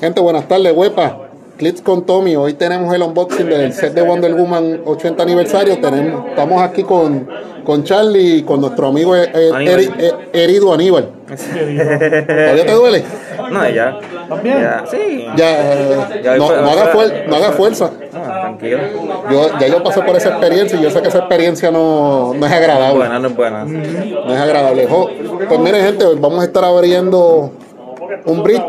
Gente, buenas tardes, huepa. Clips con Tommy. Hoy tenemos el unboxing del set de Wonder Woman 80 aniversario. Tenemos, estamos aquí con, con Charlie y con nuestro amigo eh, eh, Aníbal. Eri- eh, herido Aníbal. ¿Todavía te duele? No, ya. ¿También? Ya, sí. Ya, eh, Ya, no, fue- no haga fue- fuer- no haga fuerza. No, tranquilo. Yo, ya yo pasé por esa experiencia y yo sé que esa experiencia no, no es agradable. Buena, no es buena. No es agradable. Jo, Pues miren, gente, vamos a estar abriendo un brick.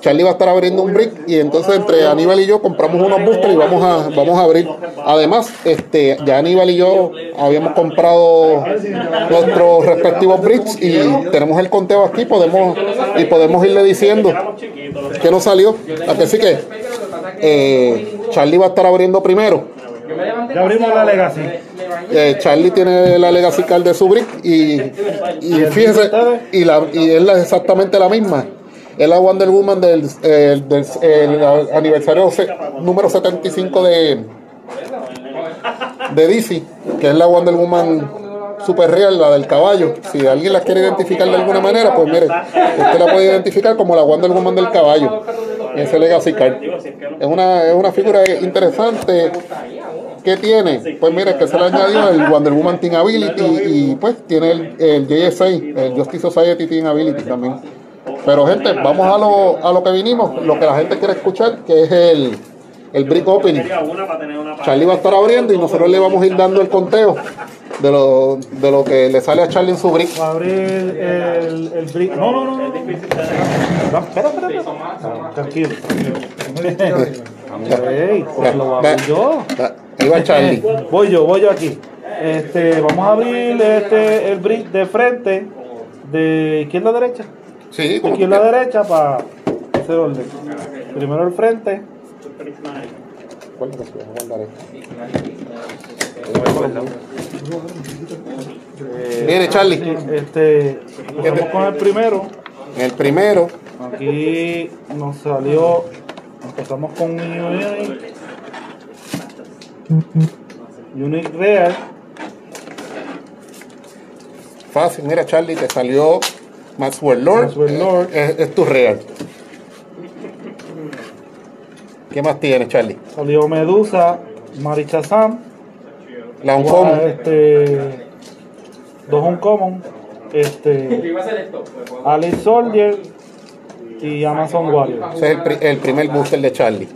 Charlie va a estar abriendo un brick y entonces entre Aníbal y yo compramos unos boosters y vamos a, vamos a abrir. Además, este, ya Aníbal y yo habíamos comprado nuestros respectivos bricks y tenemos el conteo aquí podemos y podemos irle diciendo que nos salió. Así que eh, Charlie va a estar abriendo primero. Ya abrimos la Legacy. Eh, Charlie tiene la Legacy Card de su brick y, y fíjese, y, la, y es la- exactamente la misma. Es la Wonder Woman del, eh, del el aniversario se- número 75 de, de DC, que es la Wonder Woman super real, la del caballo. Si alguien la quiere identificar de alguna manera, pues mire, usted la puede identificar como la Wonder Woman del caballo. Ese Legacy Card. Es una, es una figura interesante. ¿Qué tiene? Pues mire, que se le añadió el Wonder Woman Team Ability y pues tiene el, el JSA, el Justice Society Team Ability también. Pero gente, vamos a lo, a lo que vinimos, lo que la gente quiere escuchar, que es el, el Brick Opening. Charlie va a estar abriendo y nosotros le vamos a ir dando el conteo de lo, de lo que le sale a Charlie en su brick. Va a abrir el, el brick. No, no, no. no. Espera, espera, espera. Tranquilo, pues lo hago yo. Ahí va Charlie. Voy yo, voy yo aquí. Este, vamos a abrir este, el brick de frente, de izquierda a derecha. Sí, De como izquierda a derecha para hacer orden. Primero el frente. ¿Cuál es? Mire, Charlie, Este, empezamos con el primero. el primero, Aquí nos salió, empezamos con Unique, Unique Real, fácil, mira Charlie, te salió Maxwell Lord, Maxwell Lord. Es, es tu real. ¿Qué más tiene Charlie? salió Medusa, Marichazam, La Uncommon. este, dos Uncommon, este, Alice Soldier y Amazon Warrior. Ese es el, pri- el primer booster de Charlie.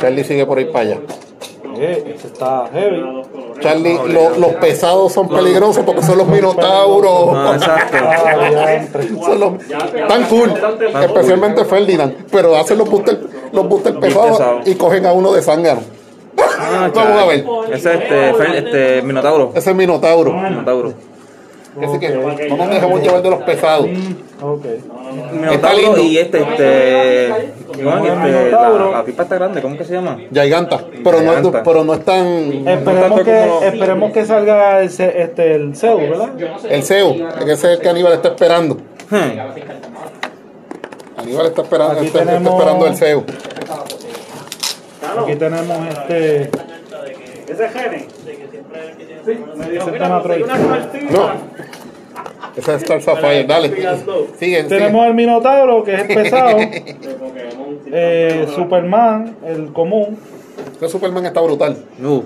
Charlie sigue por ir para allá. Eh, este está heavy. Charlie, lo- los pesados son peligrosos porque son los minotauros. No, exacto. Son los- tan cool, especialmente Ferdinand. Pero hacen los boosters los booster pesados y cogen a uno de zángano. Ah, Vamos a ver. Ese es este, este Minotauro. Ese es Minotauro. Minotauro. Así que no nos dejemos llevar de los pesados. Ok. Minotauro lindo. y este, este. ¿Cómo es? Este, la, la pipa está grande, ¿cómo que se llama? Giganta. Pero no, es, pero no es tan. Esperemos que, como- esperemos que salga el, este, el Zeus, ¿verdad? El CEO, que ese es el que Aníbal está esperando. Hmm. Aníbal está esperando, Aquí está, está tenemos- esperando el CEO. Aquí tenemos este. Ese No. Ese es Star Sapphire. Dale. Siguen, Tenemos siguen. el Minotauro, que es el pesado. eh, Superman, el común. Ese Superman está brutal. Uh,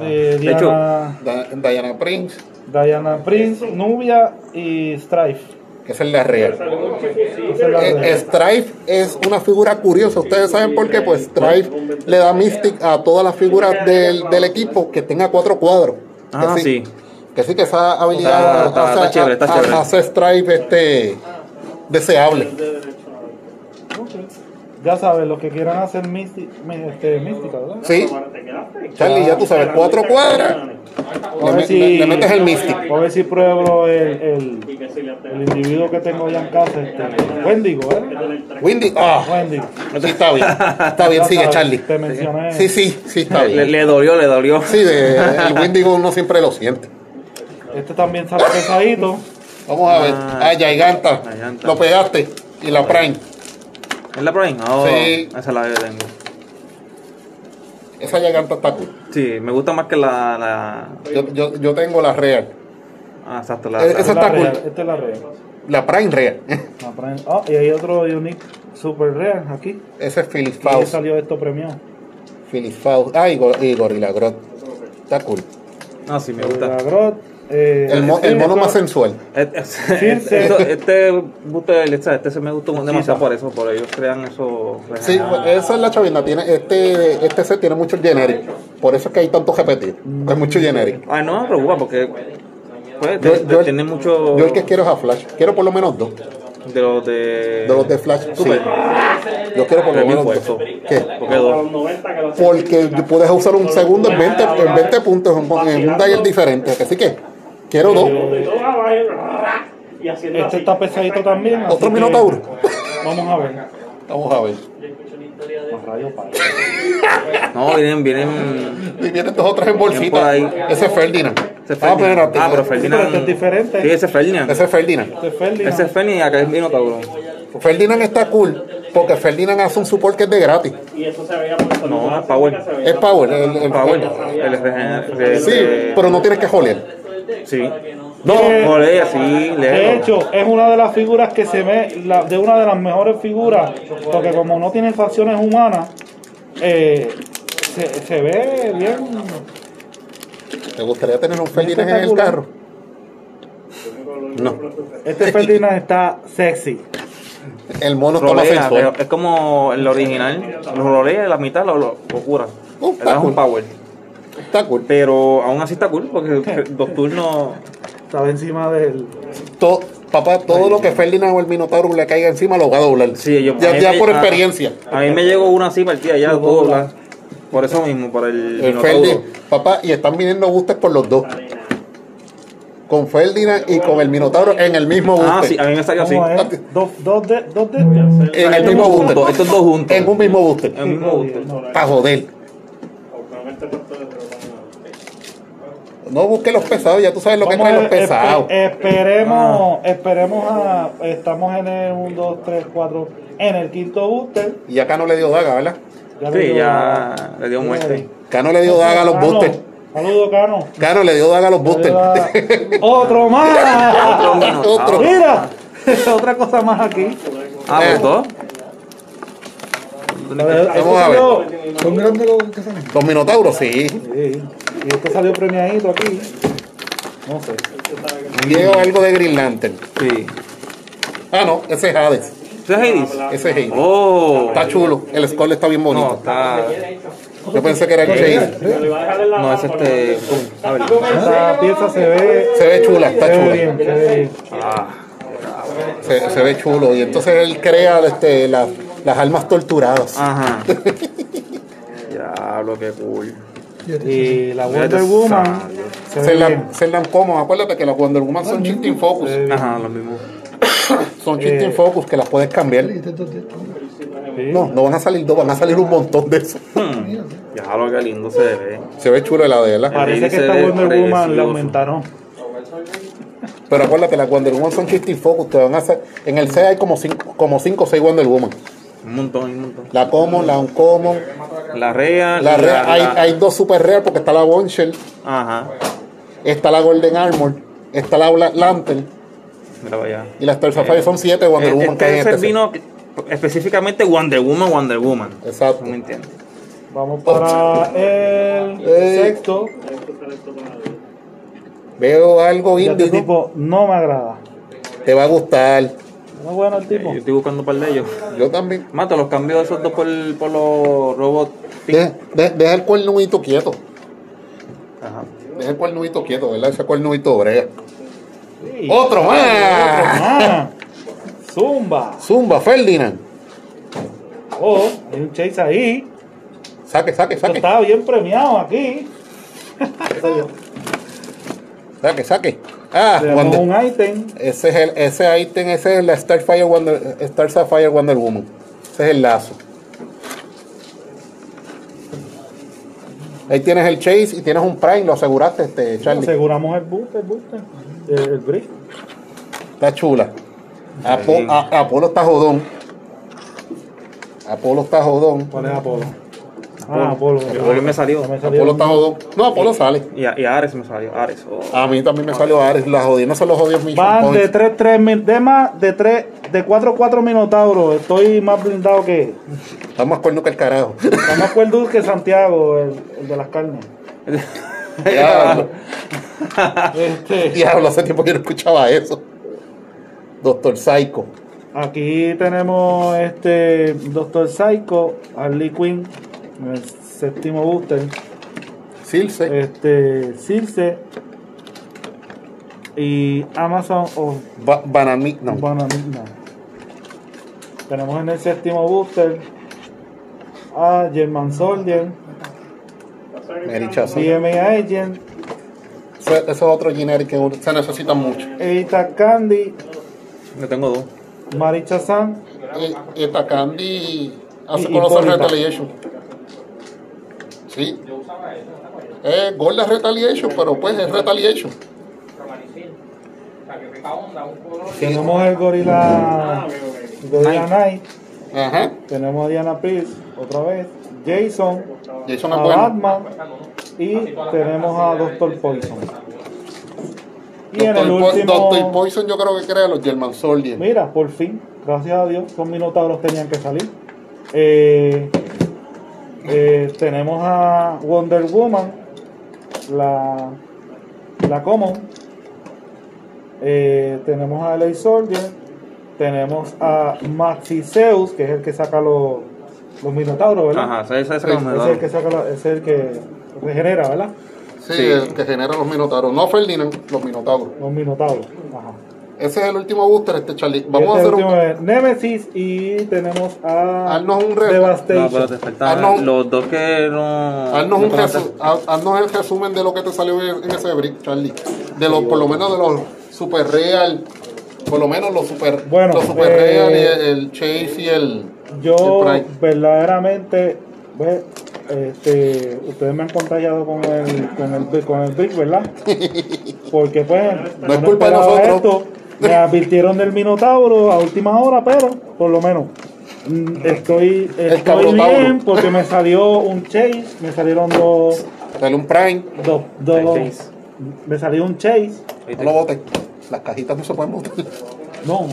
eh, De hecho, Diana, Diana Prince, Diana Prince, Nubia y Strife. Que es el de Real. Esa es la Eh, de- Strife es una figura curiosa. Ustedes saben por qué. Pues Strife le da Mystic a todas las figuras del, del equipo que tenga cuatro cuadros. Que Ah, sí. Que sí, que esa habilidad Está- está- hace, está chévere, está a- chévere. hace Strife este, deseable. Ya sabes, los que quieran hacer mística, este, mística ¿verdad? Sí, Charlie, ya tú sabes, cuatro cuadras. Le, A ver me- si- le- metes el Mystic. A ver si pruebo el, el, el individuo que tengo allá en casa, este, Wendigo, ¿eh? Ah, Wendigo. sí, está bien. Está bien, Ya sigue Charlie. Te mencioné. Sí, sí, sí, está le, bien. le dolió, le dolió. Sí, de, el Windigo uno siempre lo siente. Este también sale pesadito. Vamos a ver. Ah, Ah. Giganta. Lo pegaste. Y la Prime. ¿Es la Prime? Oh, Sí. Esa es la que tengo. Esa Giganta está cool. Sí, me gusta más que la. la... Yo, yo, yo tengo la Real. Ah, exacto, la. Eh, la- esa está cool. real, Esta es la real. la Prime Rare. La Prime- Ah, y hay otro Unique Super Rare aquí. Ese es Phyllis ¿Qué Faust. salió esto premiado? Phyllis Faust. Ah, y, Go- y Gorilla Grodd. Está cool. Ah, sí, me La gusta. Grot. Eh, El, mo- sí, el mono más sensual. Este, Sí, este, sí. este este, este se me gustó demasiado sí. por eso, por ellos crean eso. Sí, pues, esa es la chavienda. Tiene, este, este set tiene mucho generic. Por eso es que hay tanto repetido. Hay mucho generic. Ay, no me preocupa porque pues, Yo- de- yo- de- tiene mucho Yo el que quiero es a Flash. Quiero por lo menos dos. de los de De los de Flash. Sí. Super. Yo quiero por lo menos dos. ¿Qué? Porque A dos. los 90 que lo Porque puedes usar un segundo en 20, en 20 puntos en, un- en un dial diferente. Así que quiero dos. Y haciendo Este así. está pesadito también. Otro Minotauro. Vamos a ver. Vamos a ver. No, vienen, vienen. Y vienen dos o tres en bolsita. por ahí. Ese es Ferdinand. Ese es Ah. Ah, pero Sí, Ferdinand. pero este es diferente. Sí, ese es Ferdinand. Ese es Ferdinand. Este es Ferdinand. Ese es Ferdinand y acá es Minotauro. Ferdinand está cool porque Ferdinand hace un support que es de gratis. Y eso se veía por No, es Power. Es Power. El, el- Power. El. Sí, pero no tienes que Sí. No, Eh, Joder, así, De léelo. hecho, es una de las figuras que se ve, la- de una de las mejores figuras, porque como no tiene facciones humanas, eh, se, se ve bien. ¿te gustaría tener un Ferdinand en el carro? No. Este Ferdinand está sexy. El mono Rolea, es como el original. Lo rolea, la mitad lo, lo, lo cura. Un power. Está cool. Pero aún así está cool porque dos turnos. Estaba encima del. To- papá, todo lo que Ferdinand o el Minotauro le caiga encima lo va a doblar. Sí, yo, ya ya me- por experiencia. A, mí me llegó una así partida ya, Lo todo dobla. doblar. Por eso mismo, por el, El papá, y están viniendo boosters por los dos. Con Ferdinand y con el Minotauro en el mismo Ah, booster. sí, a mí me salió así. Dos, dos de. Dos de. En el Estos mismo dos booster. juntos, estos dos juntos. En un mismo booster. En un mismo booster. Para joder. No busques los pesados, ya tú sabes lo que Vamos a los pesados. espe- esperemos, esperemos a. Estamos en el 1, 2, 3, 4. En el quinto booster. Y acá no le dio daga, ¿verdad? Ya Sí, dio- ya le dio muerte. Cano le dio daga a los boosters. Saludos, Cano. Cano le dio daga a los boosters. Otro más. Otro Minotauro. Otro. Mira, otra cosa más aquí. Ah, Eh. Vamos a ver. ¿Son grandes los que salen? Los Minotauros, sí. Sí, y este salió premiadito aquí. No sé. Llega algo de Green Lantern. Sí. Ah, no, ese es Hades. ¿Ese es Hades? Ese es Hades. Oh. Está chulo. El skull está bien No, bonito. está. Yo pensé que era el Chase. No, es este. A ver. Esta pieza se ve, Se ve chula, se está ve chula. bien, se ve bien. Ah. Se, se ve chulo. Y entonces él crea este, las, las almas torturadas. Ajá. Diablo, qué cool. Y la Wonder Woman sabio. se ve Se la, bien. se la como. Acuérdate que las Wonder Woman son shifting focus. Se ve bien. Ajá, lo mismo. Son shifting focus que las puedes cambiar. No, no van a salir dos, van a salir un montón de esos. Diablo, qué lindo se ve. Se ve chulo la de él. Parece que esta Wonder Woman la precioso. aumentaron. Pero acuérdate, las Wonder Woman son shifting focus. Te van a hacer, en el C hay como 5 como cinco o 6 Wonder Woman. Un montón, un montón. La Common, la Uncommon. La Rea. La Rare- hay, hay dos super rare porque está la Bonshell, Ajá. está la Golden Armor, está la Black Lantern Mira para allá. y la Star Sapphire son 7 Wonder Eh, Woman este este set. vino específicamente Wonder Woman, Wonder Woman. Exacto. ¿No me entiendes? Vamos para el Eh. sexto. Veo algo este tipo no me agrada. te va a gustar. Es bueno el tipo. Yo estoy buscando un par de ellos. Yo también. Mata, los cambio de esos dos por, por los robots. Deja, de- deja el cuernudito quieto. Ajá. Deja el cuernudito quieto, ¿verdad? Ese cuernudito brega. Sí. ¡Otro más! Zumba. Zumba, Ferdinand. Oh, hay un chase ahí. Saque, saque, Esto saque. estaba bien premiado aquí. Saque, saque. Ah, Wonder- un ítem. ese es el, ese ítem, ese es la Starfire Wonder, Star Sapphire Wonder Woman. Ese es el lazo. Ahí tienes el Chase y tienes un Prime, lo aseguraste, este, Charlie. Aseguramos el booster, el booster. El, el brick. Está chula. Apo- Bien. a- Apolo está jodón. Apolo está jodón. ¿Cuál es Apolo? Ah, Apolo. Apolo me salió. Me salió. Apolo está jodón. No, Apolo sale. Y, a- y Ares me salió. Ares. oh. A mí también me salió Ares. Las jodidas son los jodidos Mission Van de Points. 3 3 min- de más de 3 de 4 4 minotauros. Estoy más blindado que Está más cuerno que el carajo. está más cuerdo que Santiago, el, el de las carnes. Diablo. Este, Diablo, hace tiempo que no escuchaba eso. Doctor Psycho. aquí tenemos este Doctor Psycho, Harley Quinn, el séptimo booster, Silce. este Circe y Amazon of Ba- Banami. No. Bananina. Tenemos en el séptimo booster a German Soldier. BMA Agent, Ese, ese es otro generic que se necesita mucho. Eita Candy, Yo tengo dos. Maricha San, Esta Candy hace Y- conocer. Retaliation. Sí. Es gorda Retaliation, pero pues es Retaliation. tenemos el Gorilla, Gorilla Knight, Ajá. tenemos a Diana Pierce, otra vez, Jason, Jason a. Batman y tenemos a Doctor Poison. Y en el Doctor, último, Doctor Poison yo creo que crea los German Soldier. mira, por fin, gracias a Dios, con Minotauros tenían que salir. Eh, eh, tenemos a Wonder Woman, la, la Common. Eh, tenemos a LA Soldier. Tenemos a Maxi Zeus, que es el que saca los, los Minotauros, ¿verdad? Ajá, ese, es el que saca la- ese es el que regenera, ¿verdad? Sí, Sí. el que genera los Minotauros. No Ferdinand, los Minotauros. Los Minotauros. Ajá. Ese es el último booster, este Charlie. Vamos a este hacer un. es Nemesis y tenemos a Haznos un No, Devastation. pero te faltan Ah, no. los dos que no. Haznos, no un resu- haznos el resumen de lo que te salió en, ese brick, Charlie. De los, por lo menos de los super real. Por lo menos los super, Bueno, los super eh, real y el, el Chase y el. Yo el Prime. verdaderamente, ve, este, ustedes me han contagiado con el, con el, con el Brick, ¿verdad? Porque pues No es culpa de nosotros. esto. Me advirtieron del Minotauro a última hora, pero por lo menos mm, estoy, estoy bien porque me salió un Chase, me salieron dos, Dale un Prime. dos, dos Chase. me salió un Chase. No lo botes. Las cajitas no se pueden botar. No,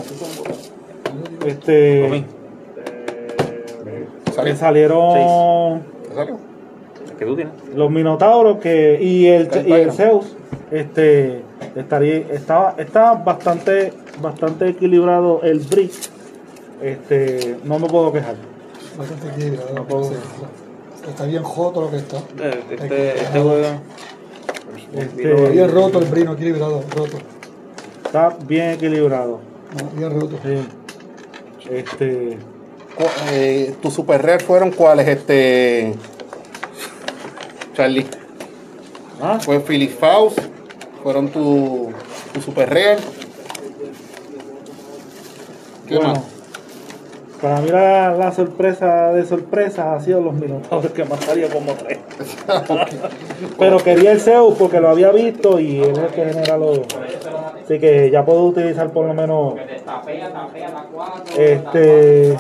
este, Tommy, ¿Salió? me salieron ¿Te salió? que tú tienes. los minotauros que y el, y el. Zeus este estaría estaba está bastante bastante equilibrado el brick este no me puedo quejar Bastante equilibrado. No puedo. sí. Está bien joto lo que está. Eh, Este, este juego. este, Bien roto el brino, equilibrado, roto. está bien equilibrado No, bien roto. sí. este eh, ¿Tus super rare fueron cuáles, este. Charlie? ah, Fue Philip Faust. Fueron tu, tu super rare. ¿Qué bueno, más? para mí la, la sorpresa de sorpresas ha sido los minotauros que me han salido como tres pero quería el Zeus porque lo había visto y él es el que genera los así que ya puedo utilizar por lo menos este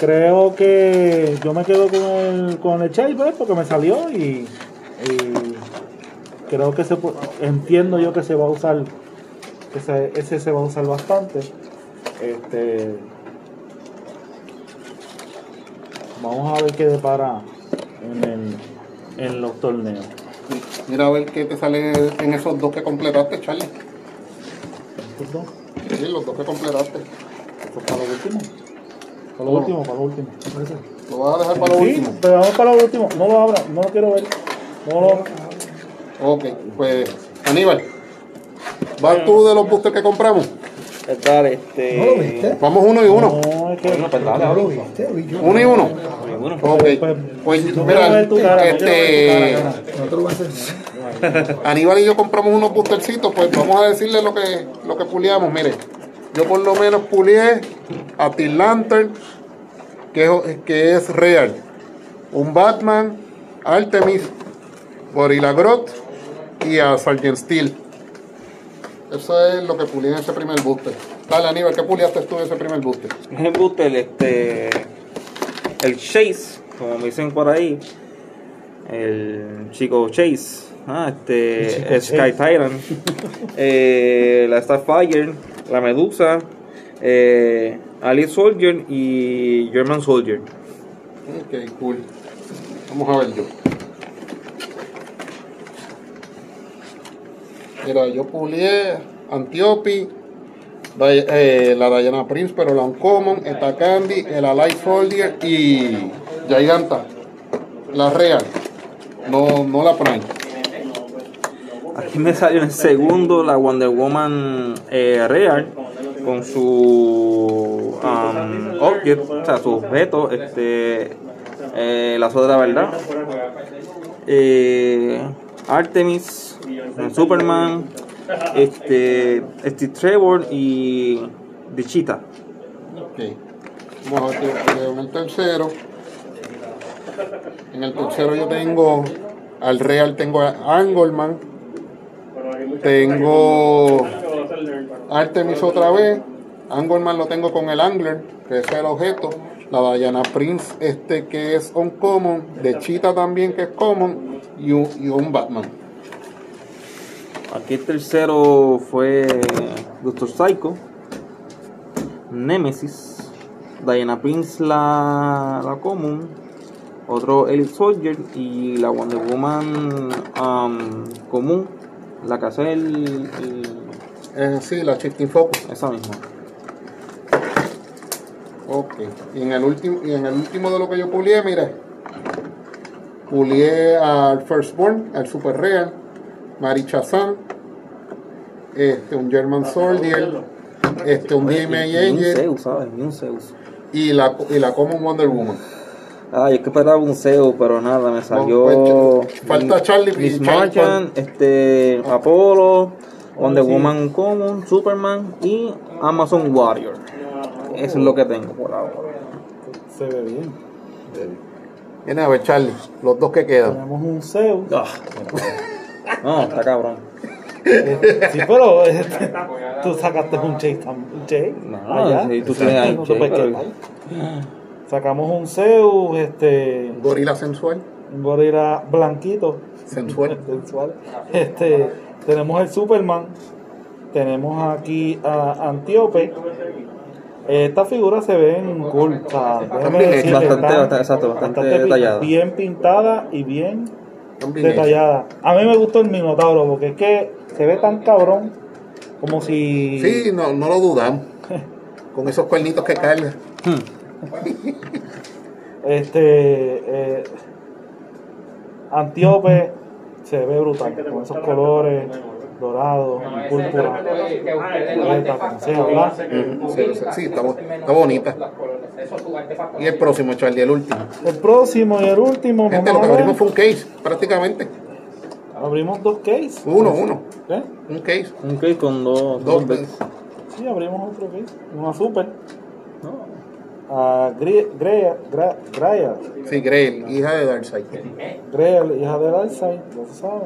creo que yo me quedo con el con el Chase pues, porque me salió y, y creo que se entiendo yo que se va a usar que se- ese se va a usar bastante. Este vamos a ver qué depara en el en los torneos. Mira a ver qué te sale en esos dos que completaste, Charlie. Estos dos, Sí, los dos que completaste. esto para lo último. Para lo último para lo último. Lo vas a dejar para lo sí, último. pero vamos para lo último. No lo abra no lo quiero ver. No lo Ok, pues Aníbal. ¿Vas tú de los boosters que compramos? Dale, este. ¿No lo viste? Vamos uno y uno. no es que Bueno, pues dale, ¿No lo dale. viste? Oye, yo- Uno y uno. Uno. Ok, Pues, pues quiero mira, este. Aníbal y yo compramos unos boostercitos, pues vamos a decirle lo que, lo que puliamos. Mire, yo por lo menos pulié a Till Lantern, que es, que es real. Un Batman, Artemis, Gorilla Grodd y a Sargent Steel. Eso es lo que pulié en ese primer booster. Dale, Aníbal, ¿qué puliaste tú en ese primer booster? En el booster, este. el Chase, como me dicen por ahí, el chico Chase, ah, este, Sky Titan, eh, la Starfire, la Medusa, eh, Alice Soldier y German Soldier. Ok, cool. Vamos a ver yo. Mira, yo pulié Antiope, Day- eh, la Diana Prince, pero la Uncommon, esta Candy, el Alive Soldier y Giganta. La Real. No, no la Prime. Aquí me salió en segundo la Wonder Woman eh, Real con su um, object, o sea, su objeto, este, eh, la verdad. Eh, Artemis, eh, Superman, este, Steve Trevor y The Cheetah. Ok. Vamos a ver en el tercero. En el tercero yo tengo al Real, tengo a Angleman, tengo Artemis otra vez, Angleman lo tengo con el Angler, que es el objeto, la Diana Prince, este que es uncommon, de Cheetah también que es common, un, y un Batman. Aquí el tercero fue Doctor Psycho, Nemesis, Diana Prince la, la común, otro Elite Soldier y la Wonder Woman um, común, la que hace el, el- Es así, la Shifting Focus. esa misma. Ok. Y en el último, y en el último de lo que yo pulié, mire. Pulié al Firstborn, al Super Real, Marichazan, este, un German Soldier, este, un DMA Y un Angel Zeus, ¿sabes? Y un Zeus. y la, y la Common Wonder Woman. Ay, es que esperaba un Zeus, pero nada, me salió. pues, falta Charlie Miss Martian, este, Apollo, Wonder sí. Woman Common, Superman y Amazon Warrior. Eso es lo que tengo por ahora. Se ve bien. Viene a ver, Charlie, los dos que quedan. Tenemos un Zeus. No, está cabrón. Sí, pero este, tú sacaste un Chase tam- un Chase. No, allá. sí, tú tienes ahí No Chase, te puedes pero- quedar. Sacamos un Zeus, este, Gorila sensual. un gorila blanquito, Sensual. sensual. Este, tenemos el Superman, tenemos aquí a Antíope. Estas figuras se ven cool. Bastante, están bastante, exacto, bastante pi- detalladas. Bien pintadas y bien. Detallada. A mí me gustó el Minotauro porque es que se ve tan cabrón como si. Sí, no, no lo dudamos. Con esos cuernitos que carga. Este. Eh, Antíope se ve brutal con esos colores dorados, púrpura, violeta, como sea, ¿verdad? Ujú, Sí, está, bo- está bonita. Y el próximo, Charlie, el último. El próximo y el último, Gente, lo que abrimos fue un case, prácticamente. Abrimos dos cases. Uno, uno. ¿Eh? Un case. Un case con dos, Dos dos veces. Sí, abrimos otro case. Una super. A Gre- Greya, Gra- Graia. Sí, Grail, hija de Darkseid. Grail, hija de Darkseid, ya se sabe.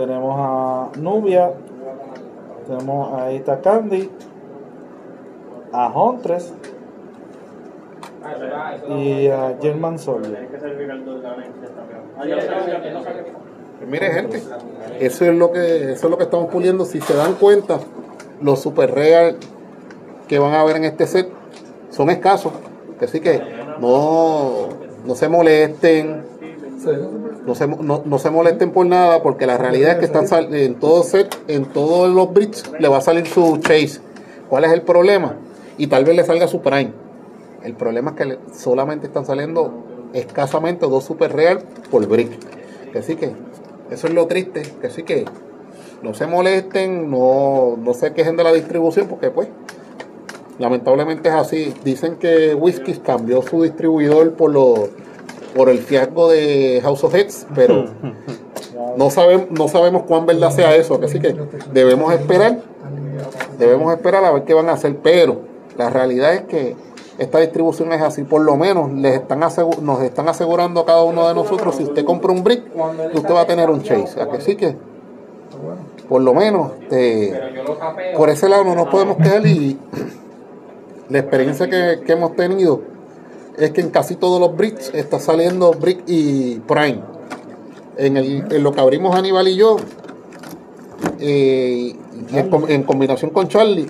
Tenemos a Nubia. Tenemos a esta Candy. A Huntress. Y a German Soldier. Mire, gente, eso es lo que eso es lo que estamos puliendo. Si se dan cuenta, los super real que van a ver en este set son escasos. Así que no, no se molesten, no se, no, no se molesten por nada, porque la realidad es que están en todo set, en todos los bricks, le va a salir su chase. ¿Cuál es el problema? Y tal vez le salga su prime. El problema es que solamente están saliendo escasamente dos super real por brick. Así que eso es lo triste. Así que no se molesten, no, no se quejen de la distribución, porque pues lamentablemente es así. Dicen que Whiskey cambió su distribuidor por lo, por el fiasco de House of Heads, pero no sabemos, no sabemos cuán verdad sea eso. Así que debemos esperar, debemos esperar a ver qué van a hacer, pero la realidad es que esta distribución es así, por lo menos les están nos están asegurando a cada uno de nosotros, si usted compra un brick, que usted va a tener un chase. ¿A que? Por lo menos, este, por ese lado no nos podemos quedar y la experiencia que, que hemos tenido es que en casi todos los bricks está saliendo brick y prime. En, el, en lo que abrimos Aníbal y yo, eh, y en, com- en combinación con Charlie,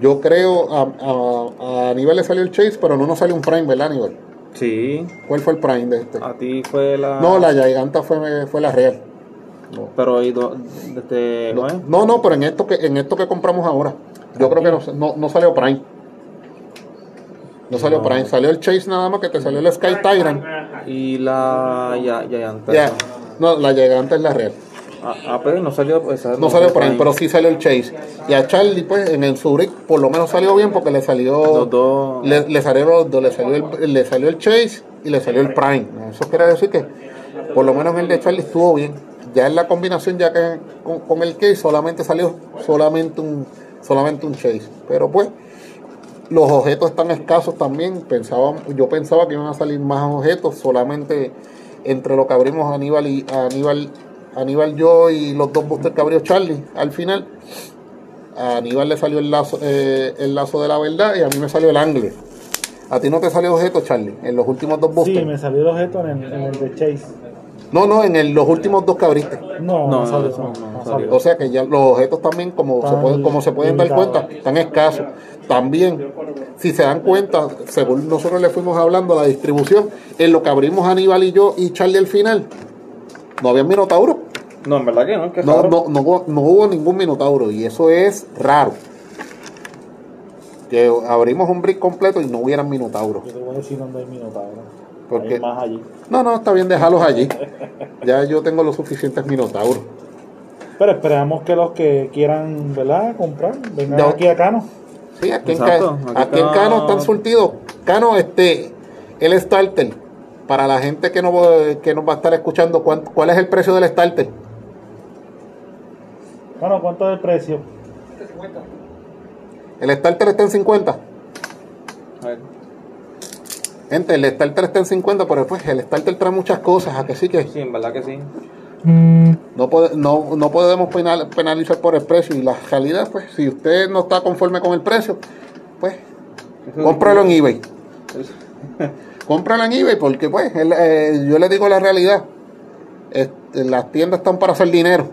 yo creo a, a, a Aníbal le salió el Chase, pero no nos salió un prime, ¿verdad, Aníbal? Sí, ¿Cuál fue el prime de este? a ti fue la. No, la Giganta fue, fue la real. Pero ahí do- este, ¿cómo es? No, no, pero en esto que en esto que compramos ahora, yo creo que no, no, no salió Prime. No salió Prime, salió el Chase nada más que te salió el Sky Tyrant. Y la. Ya, ya, ya. Ya, no, la Giganta es la real. Ah, ah, pero no salió. esa No salió Prime, pero sí salió el Chase. Y a Charlie, pues, en el Zurich, por lo menos salió bien porque le salió. Los dos. Le, le salieron los dos, le salió, el, le salió el Chase y le salió el Prime. Eso quiere decir que por lo menos en el de Charlie estuvo bien. Ya en la combinación, ya que con, con el Case solamente salió solamente un, solamente un Chase. Pero pues, los objetos están escasos también. Pensaba, yo pensaba que iban a salir más objetos, solamente entre lo que abrimos Aníbal y Aníbal, Aníbal yo y los dos boosters que abrió Charlie al final. A Aníbal le salió el lazo, eh, el lazo de la verdad y a mí me salió el Angler. ¿A ti no te salió objeto, Charlie? En los últimos dos boosters. Sí, me salió el objeto en el, en el de Chase. No, no, en el- los últimos dos que abriste. No, no, No, salió. no, No, salió. O sea que ya los objetos también, como se pueden, como se pueden dar cuenta, están escasos. También, si se dan cuenta, según nosotros le fuimos hablando, la distribución, en lo que abrimos Aníbal y yo y Charlie al final, no había minotauro. No, en verdad que no, que No, raro. no, no, hubo- no hubo ningún minotauro y eso es raro. Que abrimos un brick completo y no hubieran minotauros. Yo te voy a decir dónde hay minotauro. ¿Por qué? Hay más allí. No, no, está bien dejarlos allí. Ya yo tengo los suficientes minotauros. Pero esperamos que los que quieran, ¿verdad? Comprar, vengan No. aquí a Cano. Sí, aquí, Exacto, en, aquí aquí en Cano están surtidos. Cano, este, el starter. Para la gente que, no, que nos va a estar escuchando, ¿cuán- ¿cuál es el precio del starter? Bueno, ¿cuánto es el precio? El starter está en 50. A ver. Gente, el starter está en 50, pero pues el starter trae muchas cosas, a que sí que Sí, en verdad que sí. no, pode- no, no podemos penal- penalizar por el precio. Y la realidad, pues, si usted no está conforme con el precio, pues, Eso- cómpralo en eBay. eso- Cómpralo en eBay porque pues el- eh, yo le digo la realidad. Este, las tiendas están para hacer dinero.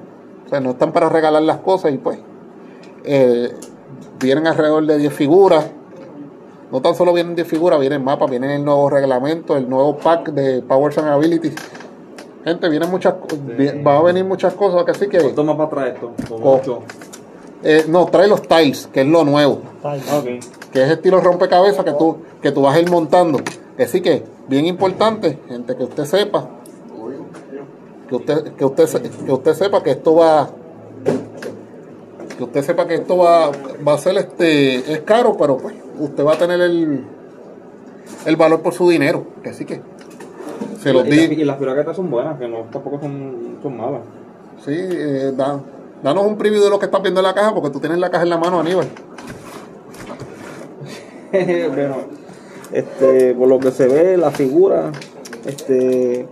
O sea, no están para regalar las cosas y pues eh, vienen alrededor de 10 figuras. No tan solo vienen 10 figuras, vienen mapas, vienen el nuevo reglamento, el nuevo pack de Powers and Abilities. Gente, vienen muchas vi- va a venir muchas cosas que así que ¿Cuánto más para traer esto? Co- eh, no, trae los tiles, que es lo nuevo. Está ahí. Ok. que es estilo rompecabezas que tú, que tú vas a ir montando. Así que, bien importante, gente, que usted sepa, que usted, que usted, que usted sepa que esto va, que usted sepa que esto va, va a ser este, es caro, pero pues, usted va a tener el, el valor por su dinero. Así que, se los digo. y las figuritas son buenas, que no tampoco son, son malas. Sí, eh, da- danos un preview de lo que estás viendo en la caja, porque tú tienes la caja en la mano, Aníbal. bueno, este, por lo que se ve, las figuras, este,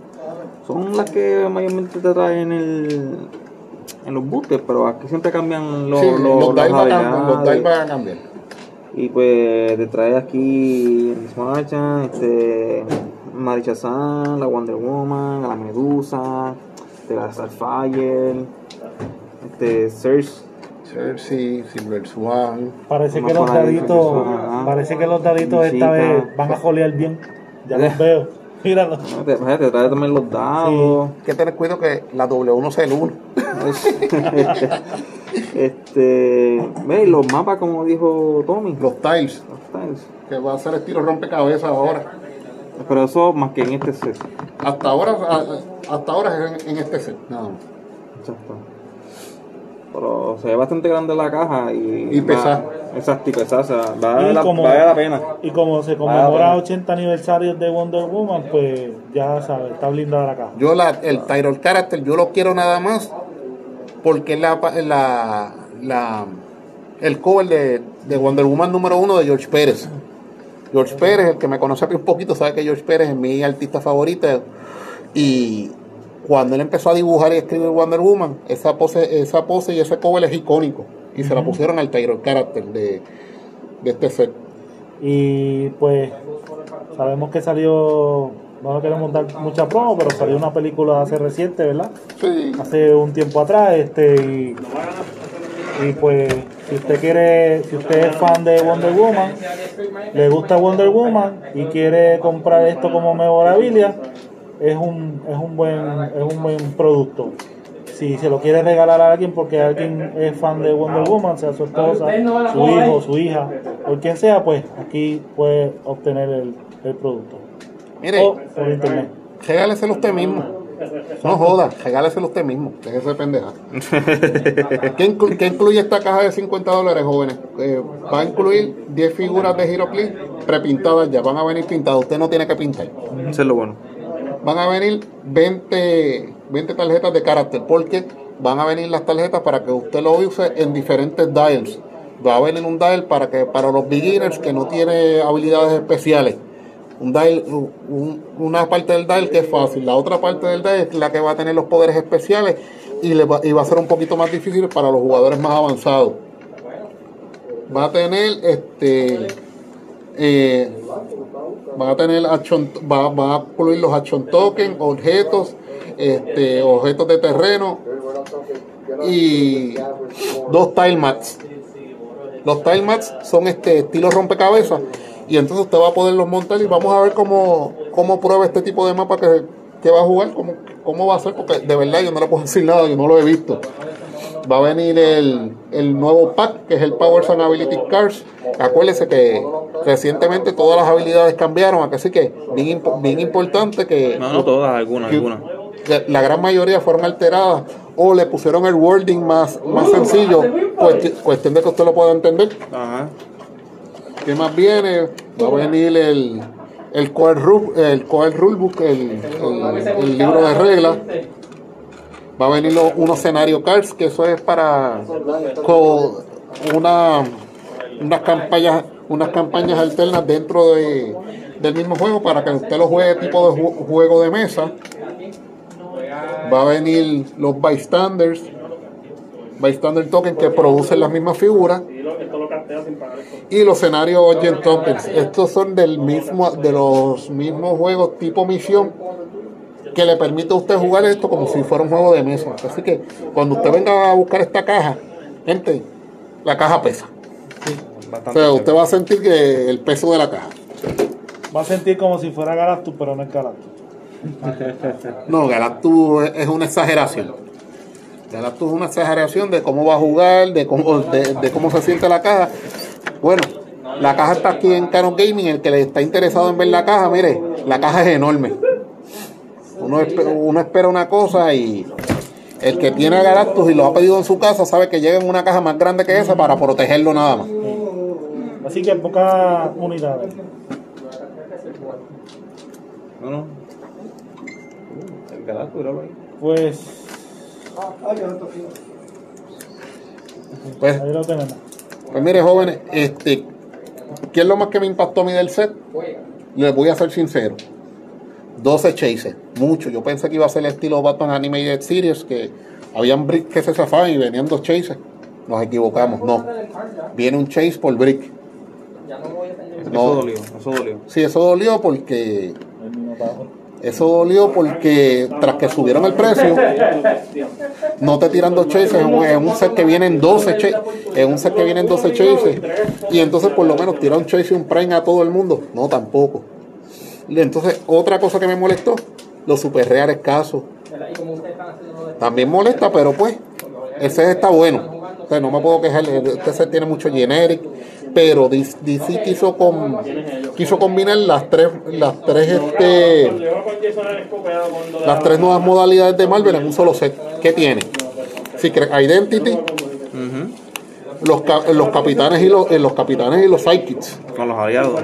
son las que mayormente te traen el, en los boosters, pero aquí siempre cambian los, Sí, los, los los habilidades. dial van a cambiar. Y pues te trae aquí Miss Marcha, este, Maricha San, la Wonder Woman, la Medusa, este, la Starfire, este, Cersei. Cersei, Silver Swan. Parece que los daditos, parece que los daditos esta vez van a jolear bien. Ya los veo. Míralo. Te, te trae también los dados. Hay que tener cuidado que la W no sea el 1. este, ve, y los mapas como dijo Tommy. Los tiles, Los tiles. que va a ser estilo rompecabezas ahora. Pero eso más que en este set. Hasta ahora, hasta ahora es en, en este set. Nada más. Exacto. Pero se ve bastante grande la caja y. Y pesada. Exacto, y pesada. O sea, vale, Y la, como- vale la pena. Y como se conmemora bueno. 80 aniversarios de Wonder Woman, pues ya sabes, está blindada la caja. Yo la, el Tyrol Character, yo lo quiero nada más porque la, la, la, el cover de, de Wonder Woman número uno de George Pérez. George Pérez, el que me conoce aquí un poquito, sabe que George Pérez es mi artista favorito. Y cuando él empezó a dibujar y escribir Wonder Woman, esa pose, esa pose y ese cover es icónico. Y se la pusieron al Tyrol Character de, de este set. Y pues sabemos que salió, no queremos dar mucha promo, pero salió una película hace reciente, ¿verdad? Sí. Hace un tiempo atrás, este, y, y pues, si usted quiere, si usted es fan de Wonder Woman, le gusta Wonder Woman y quiere comprar esto como memorabilia, es un, es un buen, es un buen producto. Si se lo quiere regalar a alguien porque alguien es fan de Wonder Woman, sea su esposa, su hijo, su hija, o quien sea, pues aquí puede obtener el, el producto. Mire, O por internet. regáleselo usted mismo. No joda, regáleselo usted mismo. Déjese de pendeja. ¿Qué, inclu- qué incluye esta caja de 50 dólares, jóvenes? Eh, va a incluir 10 figuras de Heroclix prepintadas ya. Van a venir pintadas. Usted no tiene que pintar. Eso es lo bueno. Van a venir 20, 20 tarjetas de carácter. Porque van a venir las tarjetas para que usted lo use en diferentes dials. Va a venir un dial para que para los beginners que no tiene habilidades especiales. Un dial, un- una parte del dial que es fácil, la otra parte del dial es la que va a tener los poderes especiales y, le va, y va a ser un poquito más difícil para los jugadores más avanzados. Va a tener este eh, va a tener va, va a incluir los action tokens, objetos, este, objetos de terreno y dos tile mats. Los tile mats son este estilo rompecabezas y entonces usted va a poderlos montar y vamos a ver cómo, cómo prueba este tipo de mapa que, que va a jugar, cómo, cómo va a ser, porque de verdad yo no le puedo decir nada, yo no lo he visto. Va a venir el, el nuevo pack, que es el Powers and Ability Cards. Acuérdese que recientemente todas las habilidades cambiaron, así que bien, bien importante que No, no todas, algunas, algunas. la gran mayoría fueron alteradas o le pusieron el wording más, más sencillo, cuesti- cuestión de que usted lo pueda entender. Ajá. ¿Qué más viene? Va a venir el, el Core Rule, el core Rulebook, el, el- el libro de reglas. Va a venir unos escenario cards, que eso es para con una, unas campañas unas campañas alternas dentro de, del mismo juego para que usted lo juegue tipo de ju- juego de mesa. Va a venir los bystanders, bystander token que producen las mismas figuras Y los escenarios Origin Tokens. Estos son del mismo, de los mismos juegos tipo misión que le permite a usted jugar esto como si fuera un juego de mesa. Así que cuando usted venga a buscar esta caja, gente, la caja pesa. O Bastante. sea, usted va a sentir que el peso de la caja. Va a sentir como si fuera Galactus, pero no es Galactus. No, Galactus es una exageración. Galactus es una exageración de cómo va a jugar, de cómo, de, de cómo se siente la caja. Bueno, la caja está aquí en Canon Gaming. El que le está interesado en ver la caja, mire, la caja es enorme. Uno, espe- uno espera una cosa y el que tiene a Galactus y lo ha pedido en su casa sabe que llega en una caja más grande que esa para protegerlo nada más. Así que pocas unidades. No, no. El Galactus, ahí. Pues Pues, ahí lo tenemos. pues mire, jóvenes, este, ¿qué es lo más que me impactó a mí del set? Les voy a ser sincero. 12 chases, mucho. Yo pensé que iba a ser el estilo Batman Animated Series, que habían bricks que se zafaban y venían dos chases. Nos equivocamos, no. Viene un chase por brick. Eso No. dolió, eso dolió. Sí, eso dolió porque. Eso dolió porque tras que subieron el precio, no te tiran dos chases en un, set que vienen 12 chases, en un set que vienen 12 chases, y entonces por lo menos tira un chase y un prime a todo el mundo. No, tampoco. Y entonces, otra cosa que me molestó, los super reales escasos. También molesta, pero pues, ese está bueno. No me puedo quejar, este set tiene mucho generic, pero DC quiso, con, quiso combinar las tres, las tres, este, las la- tres nuevas modalidades de Marvel en un solo set. ¿Qué tiene? Secret Identity, Ujú. los, ca- los capitanes y los, eh, los capitanes y los sidekicks Con los aliados.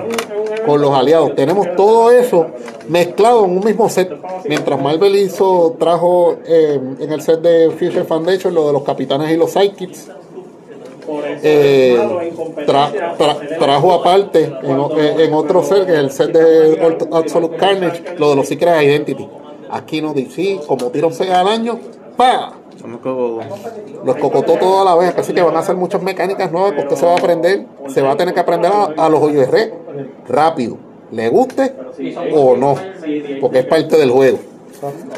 con los aliados. Tenemos todo eso mezclado en un mismo set. Mientras Marvel hizo, trajo eh, en el set de Future Foundation lo de los capitanes y los sidekicks. Eh, tra- tra- trajo aparte en, eh, en otro set, que es el set de Absolute Carnage, lo de los Secret Identity. Aquí no dice, como tiro 6 al año, ¡pa! Los cocotó toda la vez, así que van a hacer muchas mecánicas nuevas que usted se va a aprender, se va a tener que aprender a, a los OIR rápido. le guste o no, porque es parte del juego.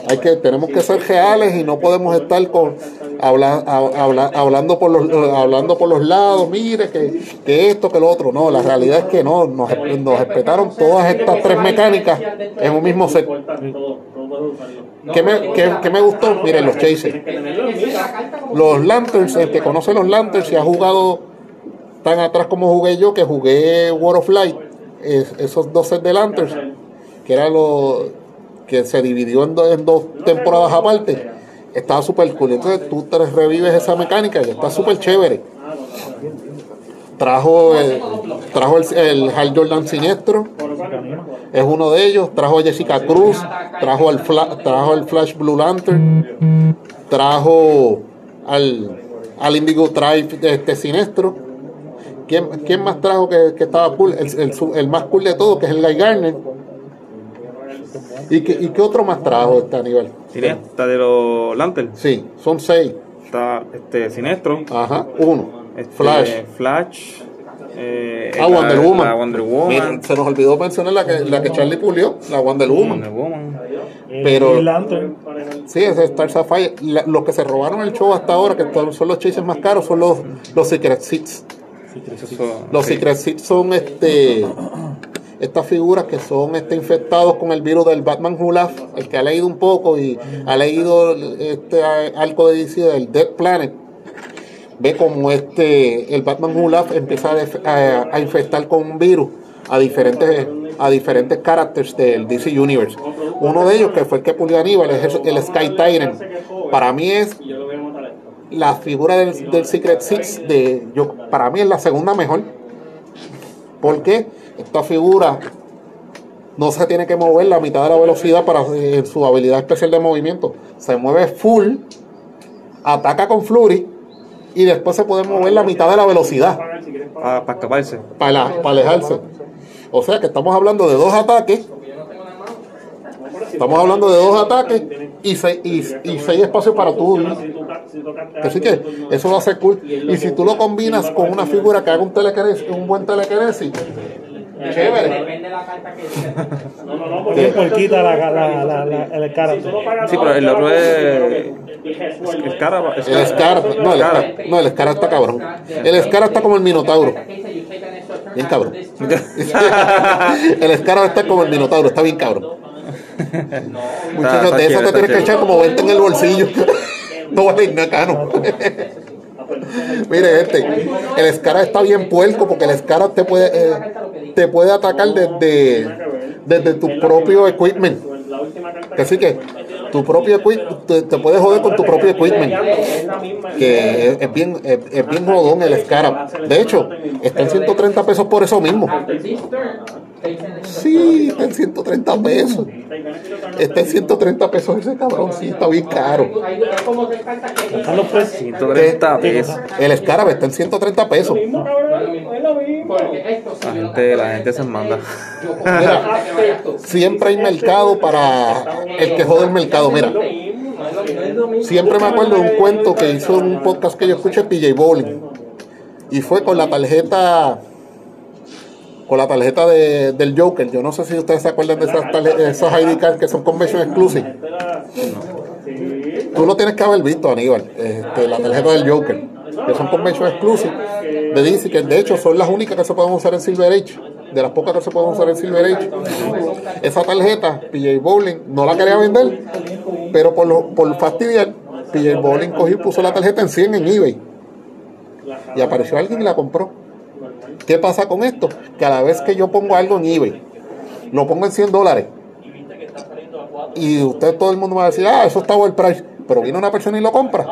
Hay que, tenemos que ser reales y no podemos estar con habla- habla- hablando por los hablando por los lados, mire que, que esto, que lo otro. No, la realidad es que no, nos, nos respetaron todas estas tres mecánicas en un mismo set. ¿Qué me, qué- me gustó? Miren, los chasers. Los Lanterns, el que conoce los Lanterns y ha jugado tan atrás como jugué yo, que jugué World of Light, es- esos dos sets de Lanterns, que era lo que se dividió en, do- en dos temporadas aparte, estaba súper cool. Entonces tú te revives esa mecánica y está súper chévere. Trajo el, trajo el, el Hal Jordan Siniestro, es uno de ellos. Trajo a Jessica Cruz, trajo al, Fla- trajo al Flash Blue Lantern, trajo al, al Indigo Tribe este Sinestro. ¿Quién, quién más trajo que, que estaba cool? El, el el más cool de todos, que es el Guy Garner. ¿Y qué, ¿Y qué otro más trajo este Aníbal? Tiene esta de los Lanterns. Sí, son seis. Está este Sinestro. Ajá, uno. este, Flash. Flash. eh, Ah, la- Wonder Woman. La Wonder Woman. Mira, se nos olvidó mencionar la que, la que Charlie pulió, la Wonder Woman. Wonder Woman. Pero- Lantern. Sí, es Star Sapphire. La- los que se robaron el show hasta ahora, que son los chases más caros, son los, los Secret Seats. Los sí. Secret Seats son este estas figuras que son este, infectados con el virus del Batman Laugh, el que ha leído un poco y ha leído este arco de DC del Dead Planet, ve como este el Batman Laugh empieza a, a- infectar con un virus a diferentes a diferentes characters del DC Universe. Uno de ellos que fue el que pulió Aníbal es el, Sky Tyrant. Para mí es la figura del, del Secret Six de yo para mí es la segunda mejor porque esta figura no se tiene que mover la mitad de la velocidad para eh, su habilidad especial de movimiento se mueve full ataca con Flurry y después se puede mover la mitad de la velocidad Para escaparse. para, para alejarse o sea que estamos hablando de dos ataques estamos hablando de dos ataques y seis, y, y seis espacios para tú Así que eso a ser cool. Y si tú lo combinas con una figura que haga un telequinesis, un buen telequinesis, chévere. Depende de la carta que sea. No, no, no, Porque quita la, la, la, la- el carácter. Sí, pero el otro es. El cara. El no, el Scar, no, el Scar está cabrón. El Scar está como el Minotauro. Bien cabrón. El Scar está como el Minotauro, está bien cabrón. Muchachos, de eso te tienes que echar como 20 en el bolsillo. No vale ir nada caro. Mire, este, el Scar está bien puerco porque el Scar te puede, eh, te puede atacar desde, desde tu propio equipment. Así que tu propio equipment, te, te puedes joder con tu propio equipment. Que es, es bien, es, es bien jodón el Scarab. De hecho, está en 130 pesos por eso mismo. Sí, está en 130 pesos. Está en 130 pesos ese cabrón, sí, está bien caro. Están los precios. 130 pesos. El Scarab está en 130 pesos. La gente, la gente se manda. Mira, siempre hay mercado para el que jode el mercado. Mira, siempre me acuerdo de un cuento que hizo un podcast que yo escuché, PJ Bowling. Y fue con la tarjeta con la tarjeta de, del Joker. Yo no sé si ustedes se acuerdan de esas, tarje- esas ID cards que son convention exclusive. Tú lo tienes que haber visto, Aníbal. Este, la tarjeta del Joker. Que son convention exclusive. De DC, que de hecho son las únicas que se pueden usar en Silver Age. De las pocas que se pueden usar en Silver Age. Esa tarjeta, PJ Bowling no la quería vender. Pero por, lo, por fastidiar, PJ Bowling cogió y puso la tarjeta en 100 en eBay. Y apareció alguien y la compró. ¿Qué pasa con esto? Que a la vez que yo pongo algo en eBay, lo pongo en 100 dólares. Y usted, todo el mundo me va a decir, ah, eso está el price. Pero viene una persona y lo compra.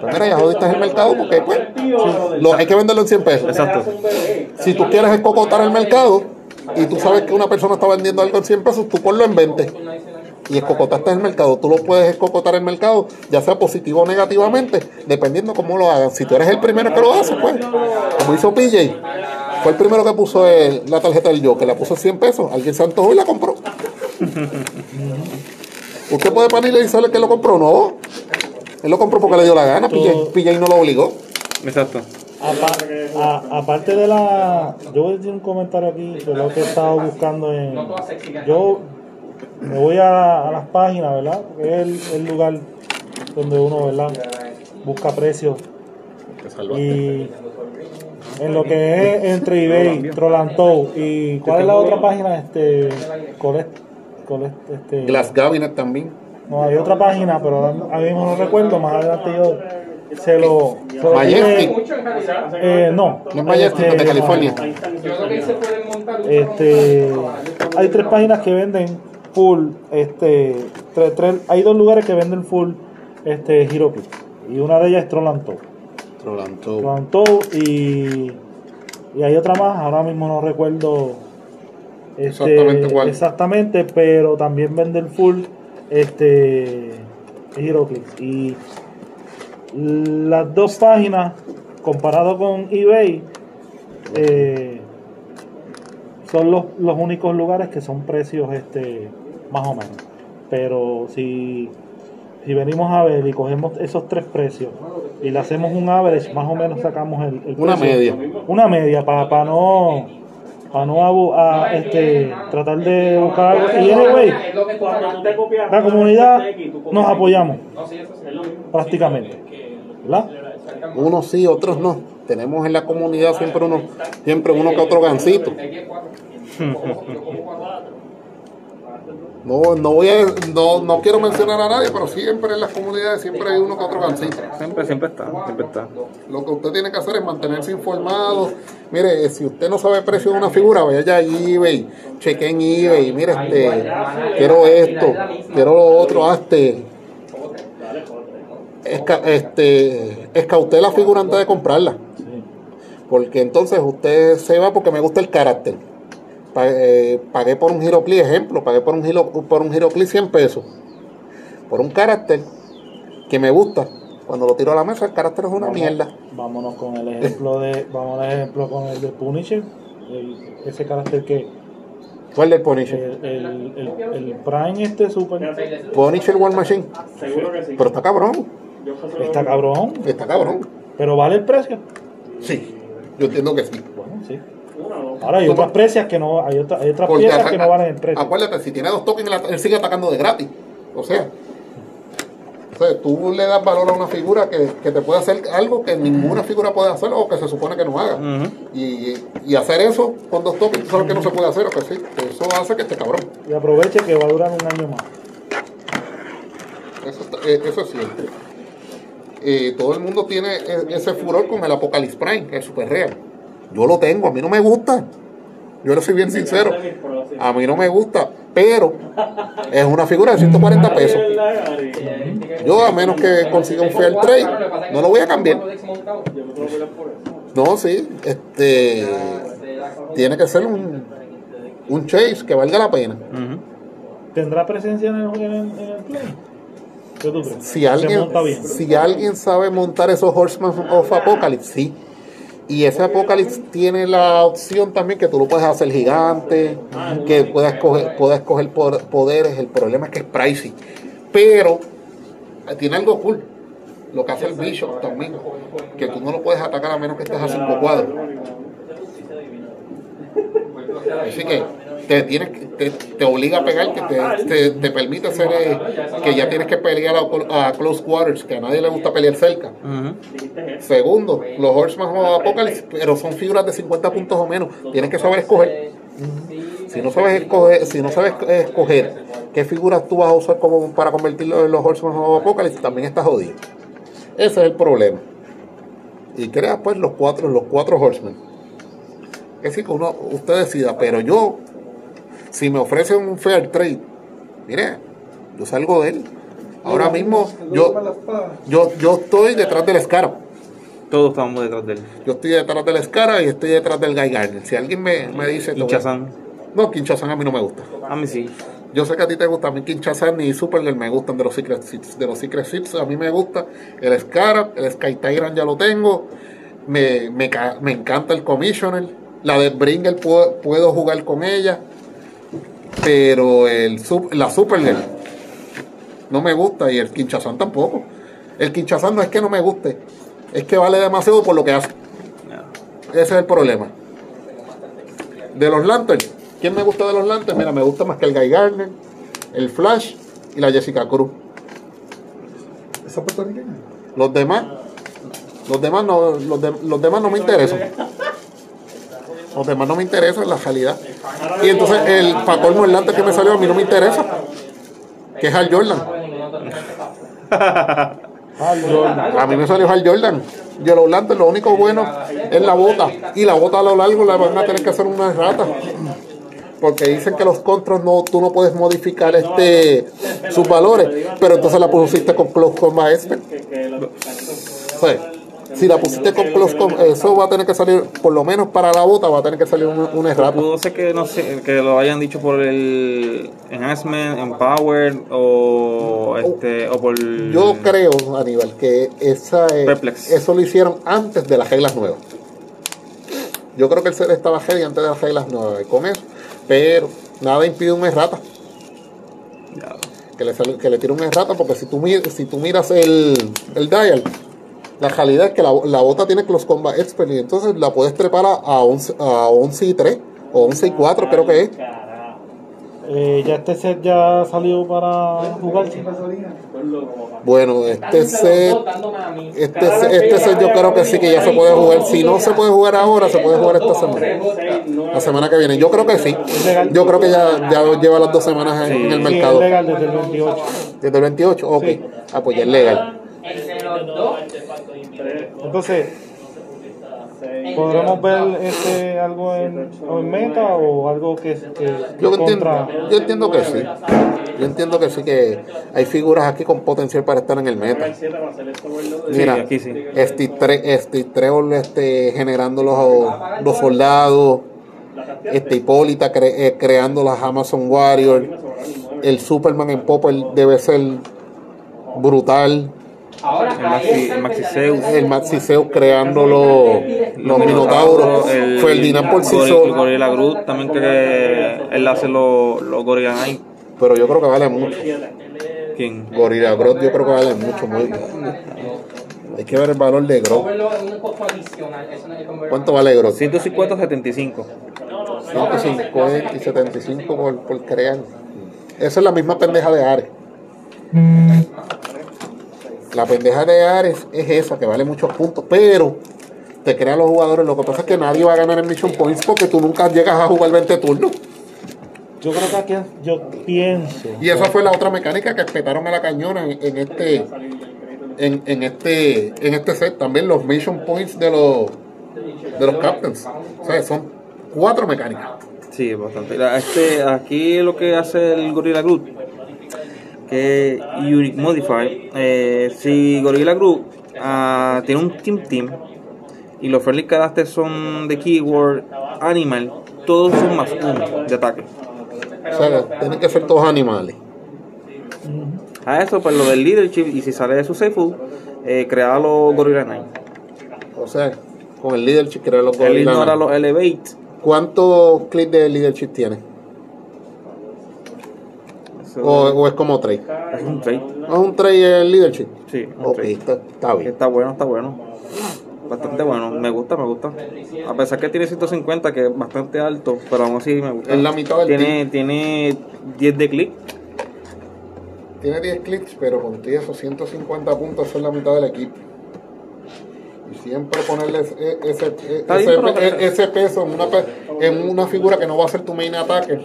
Pues mira, ya jodiste el mercado porque pues, lo, hay que venderlo en 100 pesos. Exacto. Si tú quieres escocotar el mercado y tú sabes que una persona está vendiendo algo en 100 pesos, tú ponlo en 20 y escocotaste el mercado. Tú lo puedes escocotar el mercado, ya sea positivo o negativamente, dependiendo cómo lo hagan. Si tú eres el primero que lo hace, pues, como hizo PJ, fue el primero que puso el- la tarjeta del yo, que la puso en 100 pesos. Alguien se antojó y la compró. Usted puede panir y sabe que lo compró, no. Él lo compró porque le dio la gana, PJ, PJ no lo obligó. Exacto. Aparte de la. Yo voy a decir un comentario aquí de lo que he estado buscando en. Yo me voy a, a las páginas, ¿verdad? Porque es el, el lugar donde uno, ¿verdad? Busca precios. Y en lo que es entre eBay, Trolantou y ¿cuál es la otra página? Este. Colest, Colest, este, Glass Cabinet también. no, hay otra página, pero ahora mismo no recuerdo. Más adelante yo se lo. se lo Majestic. eh, no. No es Majestic, Este, de California. Este, hay tres páginas que venden full, este, tres, tres- hay dos lugares que venden full, este, Hiroclix. Y una de ellas es Trolantou. Trolantou. Trolantou y, y hay otra más, ahora mismo no recuerdo este, Exactamente cuál. exactamente, pero también venden full, este, Hiroclix. Y las dos páginas, comparado con eBay, eh, son los, los únicos lugares que son precios este más o menos. Pero si, si venimos a ver y cogemos esos tres precios y le hacemos un average, más o menos sacamos el, el Una precio. media. Una media para no para no abu- a, este, tratar de buscar algo. Y anyway, la comunidad nos apoyamos prácticamente. ¿Verdad? Unos sí, otros no. Tenemos en la comunidad siempre uno, siempre uno que otro gancito. No, no voy a, no, no quiero mencionar a nadie, pero siempre en las comunidades siempre hay uno que otro gancito. Siempre, siempre está, siempre está. Lo que usted tiene que hacer es mantenerse informado. Mire, si usted no sabe el precio de una figura, vaya allá a eBay, cheque en eBay, mire, este, quiero esto, quiero lo otro, hazte. Esca, este, escaute la figura antes de comprarla. Porque entonces usted se va porque me gusta el carácter. Eh, pagué por un Girocli, ejemplo, pagué por un, giro, por un Girocli 100 pesos. Por un carácter que me gusta. Cuando lo tiro a la mesa, el carácter es una mierda. Vámonos con el ejemplo de, vamos al ejemplo con el de Punisher, el- ese carácter que ¿Cuál del Punisher? el, el, el, el Prime este super Punisher War Machine. Seguro que sí. Pero está cabrón. Está cabrón, Está cabrón. pero vale el precio. Sí. Yo entiendo que sí. Bueno, sí. Una, dos. Ahora hay otras precios que no, hay, otra- hay otras Porque piezas que no valen el precio. Acuérdate, si tiene dos tokens, él sigue atacando de gratis. O sea, o sea, tú le das valor a una figura que, que te puede hacer algo que ninguna figura puede hacer o que se supone que no haga. Y, y hacer eso con dos tokens, sabes que no se puede hacer o que sí. Eso hace que esté cabrón. Y aproveche que va a durar un año más. Eso, eh, eso es cierto. Eh, todo el mundo tiene e- ese furor con el Apocalypse Prime, el Super Real. Yo lo tengo, a mí no me gusta. Yo le soy bien sincero. A mí no me gusta, pero es una figura de 140 pesos. Yo, a menos que consiga un fair trade, no lo voy a cambiar. No, sí, este. Tiene que ser un, un chase que valga la pena. ¿Tendrá presencia en el, en el, en el play? ¿Qué tú crees? Si alguien, si alguien sabe montar esos Horsemen of Apocalypse, sí. Y ese Apocalypse tiene la opción también que tú lo puedes hacer gigante, que puedas coger, puedas coger poderes. El problema es que es pricey. Pero eh, tiene algo cool. Lo que hace el Bishop también. Que tú no lo puedes atacar a menos que estés a 5 cuadros. Así que te, tienes, te, te obliga a pegar, que te, te, te permite hacer eh, que ya tienes que pelear a, a close quarters, que a nadie le gusta pelear cerca. Segundo, los Horsemen of Apocalypse, pero son figuras de 50 puntos o menos. Tienes que saber escoger. Si no sabes escoger, si no sabes escoger qué figuras tú vas a usar como para convertirlo en los Horsemen of Apocalypse, también estás jodido. Ese es el problema. Y crea pues los cuatro, los cuatro Horsemen. Es decir, que uno, usted decida, pero yo, si me ofrecen un fair trade, mire, yo salgo de él. Ahora mismo, yo, yo, yo estoy detrás del Scarab. Todos estamos detrás de él. Yo estoy detrás del Scarab y estoy detrás del Guy Gardner. Si alguien me, me dice... Y Chazán. No, Kinshasa a mí no me gusta. A mí sí. Yo sé que a ti te gusta, a mí Kinshasa ni Supergirl me gustan de los Secret Seats. De los Secret Seats a mí me gusta el Scarab, el Sky Tyrant ya lo tengo. Me, me, ca- me encanta el Commissioner. La de Bringer puedo, puedo jugar con ella. Pero el, la Supergirl no me gusta y el Kinshasa tampoco. El Kinshasa no es que no me guste, es que vale demasiado por lo que hace. Ese es el problema. De los Lanterns, ¿quién me gusta de los Lanterns? Mira, me gusta más que el Guy Gardner, el Flash y la Jessica Cruz. ¿Esa puertorriqueña? Los demás, los demás no, los, de- los demás no me interesan. Los demás no me interesan la calidad. Y entonces el el Lantern que me salió a mí no me interesa. Que es Hal Jordan. A mí me salió Hal Jordan. Yo los Lanterns lo único bueno es la bota. Y la bota a lo largo la van a tener que hacer una rata. Porque dicen que los contras no, tú no puedes modificar este sus valores. Pero entonces la pusiste con Close Combat Expert. Sí. Si la pusiste con Combat, eso va a tener que salir, por lo menos para la bota, va a tener que salir una, una errata. Pudo ser que no sé, que lo hayan dicho por el enhancement, empowered o este o por Yo creo, Aníbal, que esa, eh, Perplex. eso lo hicieron antes de las reglas nuevas. Yo creo que el set estaba heavy antes de las reglas nuevas con eso. Pero nada impide un errata. Ya. Que le, sale- que le tire un errata porque si tú, si tú miras el, el dial, la realidad es que la, la bota tiene Close Combat Expert y entonces la puedes trepar a, a 11, a 11 y 3 o 11 y 4 creo que es. Eh, ya este set ya salió para jugarse. Bueno, este set, este, set- este set yo creo que sí que ya se puede jugar. Si no se puede jugar ahora, se puede jugar esta semana. La semana que viene. Yo creo que sí. Yo creo que ya, ya lleva las dos semanas en, en el Sí, es mercado. legal desde el 28. Desde el 28, ok. Ah, pues ya es legal. Entonces, ¿podremos ver este, algo en, o en meta o algo que, que Yo entiendo, contra? yo entiendo que sí. Yo entiendo que sí que hay figuras aquí con potencial para estar en el meta. Mira, Sí, aquí sí. este tre- este este, generando los, los soldados, este Hipólita cre- eh, creando las Amazon Warriors, el Superman en Popper debe ser brutal, el Maxi, el creando los, los Minotauros, el Ferdinand por sí solo, Gorilla Groot también que él hace los los Gorilla Knight. pero yo creo que vale mucho. ¿Quién? Gorilla Grodd yo creo que vale mucho, muy Hay que ver el valor de Grodd. ¿Cuánto vale Grodd? 150 75. 150 y 75 por, por crear. Esa es la misma pendeja de Ares. La pendeja de Ares es esa, que vale muchos puntos, pero te crea los jugadores. Lo que pasa es que nadie va a ganar en Mission Points porque tú nunca llegas a jugar 20 turnos. Yo creo que aquí, yo pienso. Y esa fue la otra mecánica que respetaron a la cañona en, en este en, en este en este set. También los Mission Points de los de los Captains. O sea, son cuatro mecánicas. Sí, es bastante. Este, aquí lo que hace el Gorilla Groot, que es Unique Modify, eh, si Gorilla Groot ah, tiene un Team Team y los friendly characters son de keyword animal, todos son más uno de ataque. O sea, tienen que ser todos animales. A eso, pues lo del leadership, y si sale de su Seifu, eh, crea los Gorilla Knight. O sea, con el leadership crear los Él Gorilla ignora Knight. los Elevate. ¿Cuántos clics de leadership tiene? Eso O, o es como trade. es un trade. ¿No es un trade el leadership? Sí, un está, bien. Está bueno, está bueno. Bastante bueno. Me gusta, me gusta. A pesar que tiene 150, que es bastante alto, pero aún así me gusta. Es la mitad del tiene, tiene 10 de clic. Tiene 10 clics, pero con esos 150 puntos es la mitad del equipo. Y siempre ponerle ese, ese, Está ese, bien, pero- ese- ese peso en una, en una figura que no va a ser tu main attacker.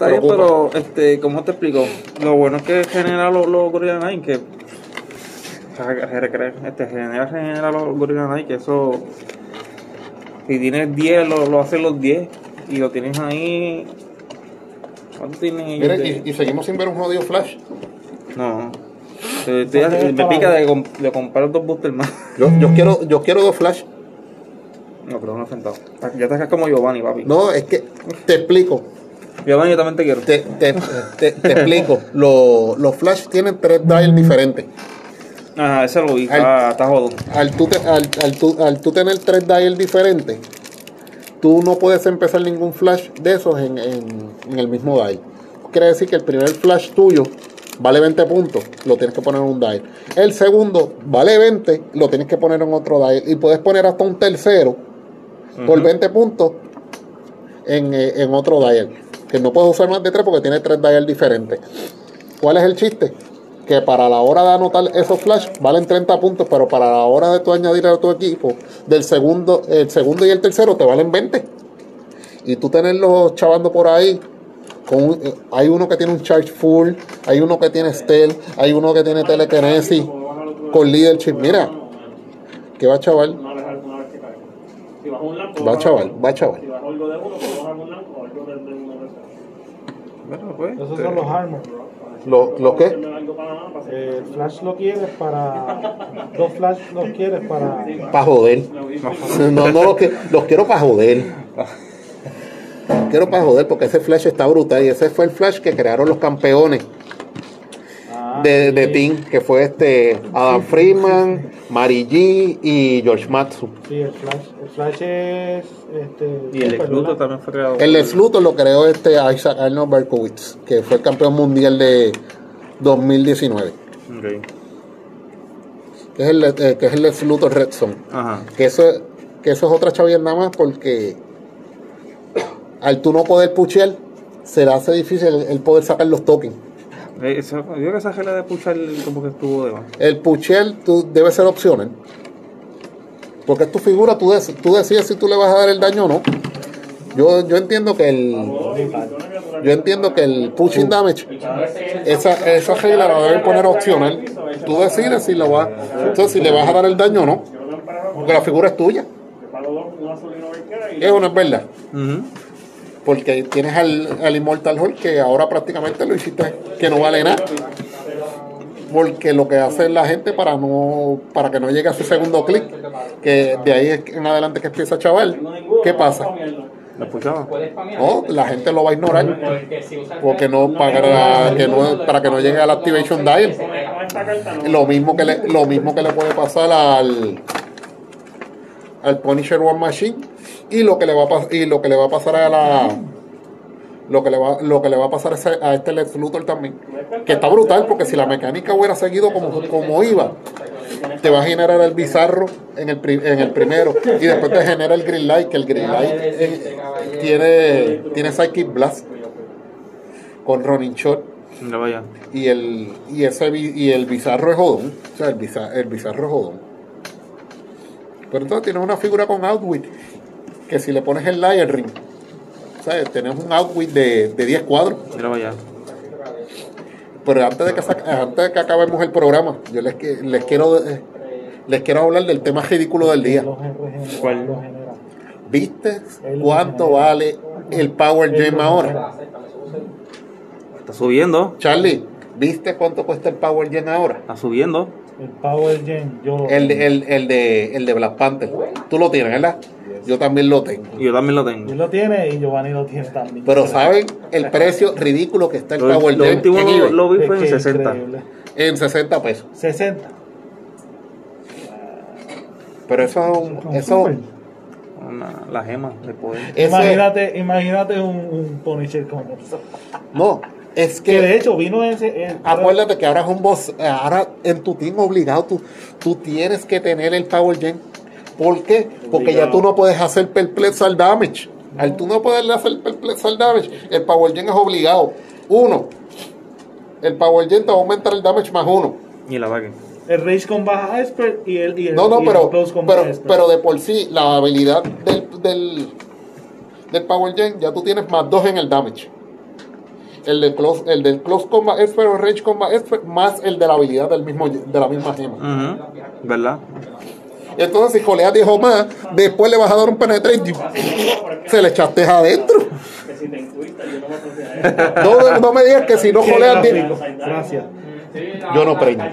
Está bien, preocupa. pero, este, ¿cómo te explico? Lo bueno es que genera los, los Gorilla Knight, que. Este, genera, genera los Gorilla Knight, que eso. Si tienes 10, lo, lo hacen los 10. Y lo tienes ahí. ¿Cuánto tienen ellos? De- y, y seguimos sin ver un jodido flash. No. Estoy- estoy- me pica de, comp- de comprar dos boosters más. Yo, yo quiero yo quiero dos flash. No, pero no he sentado. Ya estás como Giovanni, papi. No, es que te explico. Giovanni, yo también te quiero. Te, te, te, te explico. Los, los flash tienen tres dials diferentes. Ajá, ese lo vi. Ay. Está, está jodo. al tú, te- al, al tú, al tú tener tres dials diferentes, tú no puedes empezar ningún flash de esos en, en, en el mismo dial. Quiere decir que el primer flash tuyo vale 20 puntos, lo tienes que poner en un dial. El segundo vale 20, lo tienes que poner en otro dial. Y puedes poner hasta un tercero por 20 puntos en, eh, en otro dial. Que no puedes usar más de 3 porque tiene 3 dial diferentes. ¿Cuál es el chiste? Que para la hora de anotar esos flash valen 30 puntos, pero para la hora de tú añadir a tu equipo, del segundo, el segundo y el tercero te valen 20. Y tú tenerlos chavando por ahí, con eh, hay uno que tiene un charge full, hay uno que tiene stealth, hay uno que tiene telekinesis con leadership. Mira, que va chaval, va chaval, va chaval. Si bajo algo de uno, pues bajo un lampo o algo de, de uno de esos. Bueno, pues, Esos son los armor. ¿Lo, lo qué? Eh, flash lo quieres para. Dos flash los quieres para. Para joder. No, no los, que, los quiero para joder. Quiero para joder porque ese flash está brutal y ese fue el flash que crearon los campeones de, de Team, que fue este Adam Freeman, Mari G y George Matsu. Sí, el flash. El flash es. Este, y el Luthor también fue creado. El Luthor lo creó este Isaac Arnold Berkowitz, que fue el campeón mundial de 2019, Ok. que es el, eh, que es el Luthor Red Zone. Ajá. Que eso, que eso es otra chavilla nada más porque al tú no poder puchear, se le hace difícil el poder sacar los tokens. Eh, eso- yo creo que esa gela de puchar como que estuvo de más. El puchear tú, debe ser opcional. Porque es tu figura, tú, des- tú decides si tú le vas a dar el daño o no. Yo, yo entiendo que el yo entiendo que el pushing damage esa, esa regla la deben poner opcional. Tú decides si, lo vas, entonces, si le vas a dar el daño o no. Porque la figura es tuya. Eso no es verdad. Ujú. Porque tienes al, al Immortal Hulk que ahora prácticamente lo hiciste que no vale nada. Porque lo que hace la gente para no para que no llegue a su segundo clic, que de ahí en adelante que empieza chaval, ¿qué pasa? No, la gente lo va a ignorar porque no para que no para que no llegue al activation dial. Lo mismo que le, lo mismo que le puede pasar al al Punisher One Machine y lo que le va a pas- y lo que le va a pasar a la lo que le va lo que le va a pasar a, ese- a este Lex Luthor también que está brutal porque si la mecánica hubiera seguido como, como iba te va a generar el bizarro en el, pri- en el primero y después te genera el Green Light que el Green Light eh, tiene tiene Psychic Blast con Running Shot. Y el y ese y el bizarro es jodón o sea el bizarro, el bizarro es jodón pero entonces tienes una figura con outwit que si le pones el layer ring ¿sabes? tenemos un outwit de, de 10 cuadros Mira, vaya. pero antes de que antes de que acabemos el programa yo les, que- les quiero les quiero hablar del tema ridículo del día ¿Cuál? ¿viste cuánto vale el Power Gem ahora? Está subiendo. Charlie ¿viste cuánto cuesta el Power Gem ahora? Está subiendo. El Power Gen, yo lo El, el, el, de, el de Black Panther. Tú lo tienes, ¿verdad? Yo también lo tengo. Yo también lo Él tengo. lo tiene y Giovanni lo tiene también. Pero ¿saben el precio ridículo que está el Lo, Power lo último en lo, eBay? lo vi Es fue en que 60. increíble. En 60 pesos. 60. Pero eso es un... Eso, Una- la gema de poder. ese- Imagínate, imagínate un, un Punisher con eso. no, es Que de que... hecho vino ese. Acuérdate que ahora es un boss... Ahora en tu team obligado tú, tú tienes que tener el Power Gem. ¿Por qué? Porque ya tú no puedes hacer perplexal damage. Al tú no poder hacer perplexal damage, el Power Gem es obligado. Uno, el Power Gem te va a aumentar el damage más uno. Y la vague. El Rage con baja expert y el, y el, No, no, y el pero, Close con pero, baja expert. pero de por sí, la habilidad del, del, del Power Gen, ya tú tienes más dos en el damage. El, de close, el del Close Combat Expert o Range Combat Expert, más el de la habilidad del mismo, de la misma gema. ¿Verdad? Entonces, si joleas dijo más, después le vas a dar un penetrate y se le echaste adentro. Que si te intuiste, yo no a. No, no me digas que si no Qué joleas, di- gráfico. Gracias. yo no preño.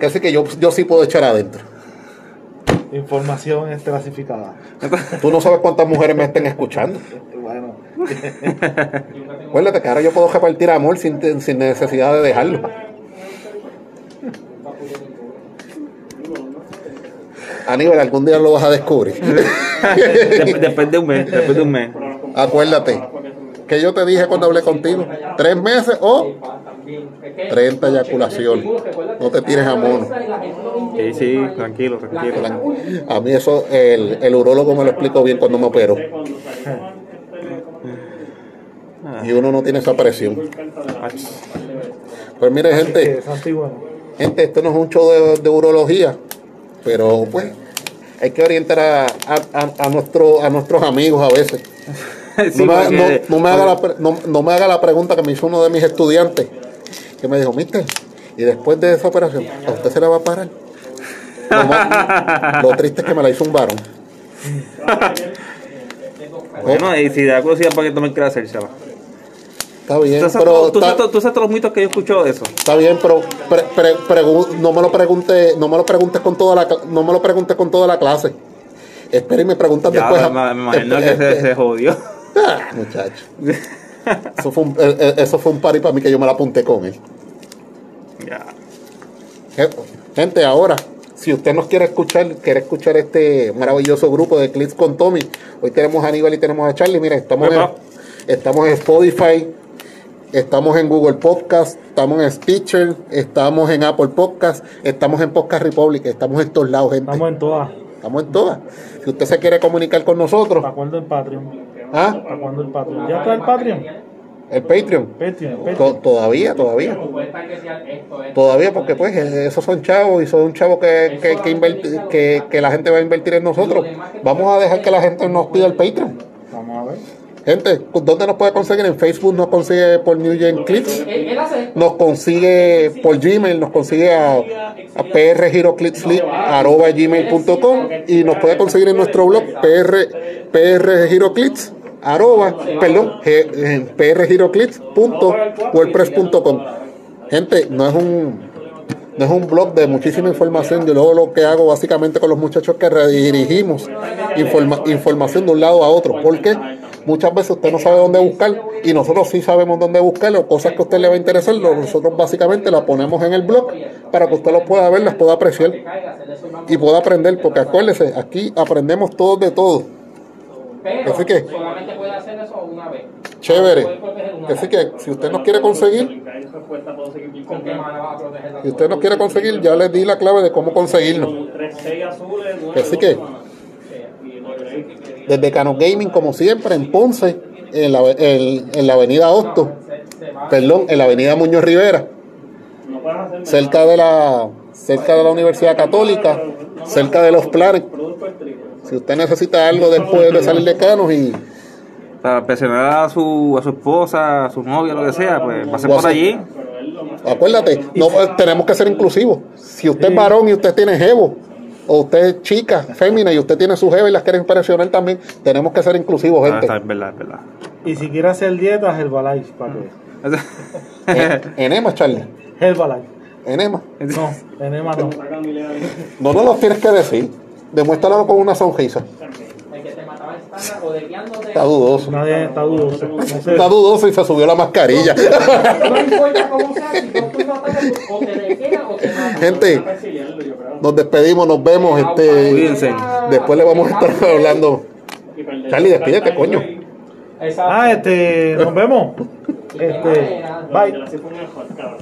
Que así que yo, yo sí puedo echar adentro. Información es clasificada. Tú no sabes cuántas mujeres me estén escuchando. Bueno, Acuérdate que ahora yo puedo repartir amor sin, sin necesidad de dejarlo. Aníbal, algún día lo vas a descubrir. Después de un mes. Después de un mes. Acuérdate que yo te dije cuando hablé contigo. Tres meses o 30 eyaculaciones. No te tires a mono. Sí, sí, tranquilo, tranquilo. A mí eso, el, el urólogo me lo explicó bien cuando me operó. Y uno no tiene esa presión. Pues mire, gente, gente, esto no es un show de, de urología, pero pues hay que orientar a, a, a- nuestro, a nuestros amigos a veces. Sí, no, me, no- no me haga la, no, no me haga la pregunta que me hizo uno de mis estudiantes, que me dijo, mister, y después de esa operación, ¿a usted se la va a parar? Lo, triste es que me la hizo un varón. Bueno, y si da curiosidad para que tú me quieras hacérsela. Está bien, Tú pero tú, sabes- tú sabes todos los mitos que yo escucho de eso. está bien, pero pre- pre- pregu- no me lo pregunte, no me lo preguntes con toda la, no me lo preguntes con toda la clase. Espera y me preguntas Ya, después. me, me imagino que se, se jodió. Ah, muchacho. Eso fue un, eh, eh, eso fue un party para mí que yo me la apunté con él. ya. Gente, ahora, si usted nos quiere escuchar, quiere escuchar este maravilloso grupo de Clips con Tommy, hoy tenemos a Aníbal y tenemos a Charlie. Mire, estamos, en, estamos en Spotify, estamos en Google Podcast, estamos en Stitcher, estamos en Apple Podcast, estamos en Podcast Republic, estamos en todos lados, gente. Estamos en todas. Estamos en todas. Si usted se quiere comunicar con nosotros, ¿Para cuándo el Patreon? ¿ah? ¿Para cuándo el Patreon? ¿Ya está el Patreon? el Patreon. Patreon, To- Patreon. todavía, todavía. Todavía, porque pues esos son chavos y son chavos que, que, que, que la gente va a invertir en nosotros. Vamos a dejar que la gente nos pida el Patreon. Gente, ¿dónde nos puede conseguir? En Facebook nos consigue por New Gen Clips, nos consigue por Gmail, nos consigue a, a prgiroclipsleep.gmail.com y nos puede conseguir en nuestro blog pr, prgiroclips arroba, perdón, prgiroclips.wordpress.com Gente, no es un no es un blog de muchísima información. Yo luego lo que hago básicamente con los muchachos es que redirigimos informa- información de un lado a otro. Porque muchas veces usted no sabe dónde buscar y nosotros sí sabemos dónde buscarlo. Cosas que a usted le va a interesar, nosotros básicamente las ponemos en el blog para que usted lo pueda ver, las pueda apreciar y pueda aprender. Porque acuérdese, aquí aprendemos todos de todo. Así que, solamente puede hacer eso una vez. chévere. Así que, si usted nos quiere conseguir, ¿Con qué mano va a proteger la si usted nos quiere conseguir, ya les di la clave de cómo conseguirnos. Así que, desde Cano Gaming, como siempre, en Ponce, en la, en, en la avenida Hosto, perdón, en la avenida Muñoz Rivera, cerca de la cerca de la Universidad Católica, cerca de los planes. Si usted necesita algo después de salir de Canos y Para presionar a su, a su esposa, a su novia, lo que sea, pues pase por allí. acuérdate, no tenemos que ser inclusivos. Si usted es varón y usted tiene jevo, o usted es chica, fémina y usted tiene su jevo y las quiere impresionar también, tenemos que ser inclusivos, Ah, gente. está, es verdad, es verdad. Y si quiere hacer dieta, Herbalife. ¿Para Enema, Charlie. Herbalife. Enema. No, enema no. No nos lo tienes que decir. Demuéstralo con una sonrisa. El que te mataba en estándar o desviándote. Está dudoso. Nadie está dudoso. No sé. Está dudoso y se subió la mascarilla. No importa cómo sea, si no tú no atacas, o te o te matan. Gente, nos despedimos, nos vemos. Este, Cuídense. después le vamos a estar hablando. Charlie, despídete, coño. Ah, este, nos vemos. Este, bye.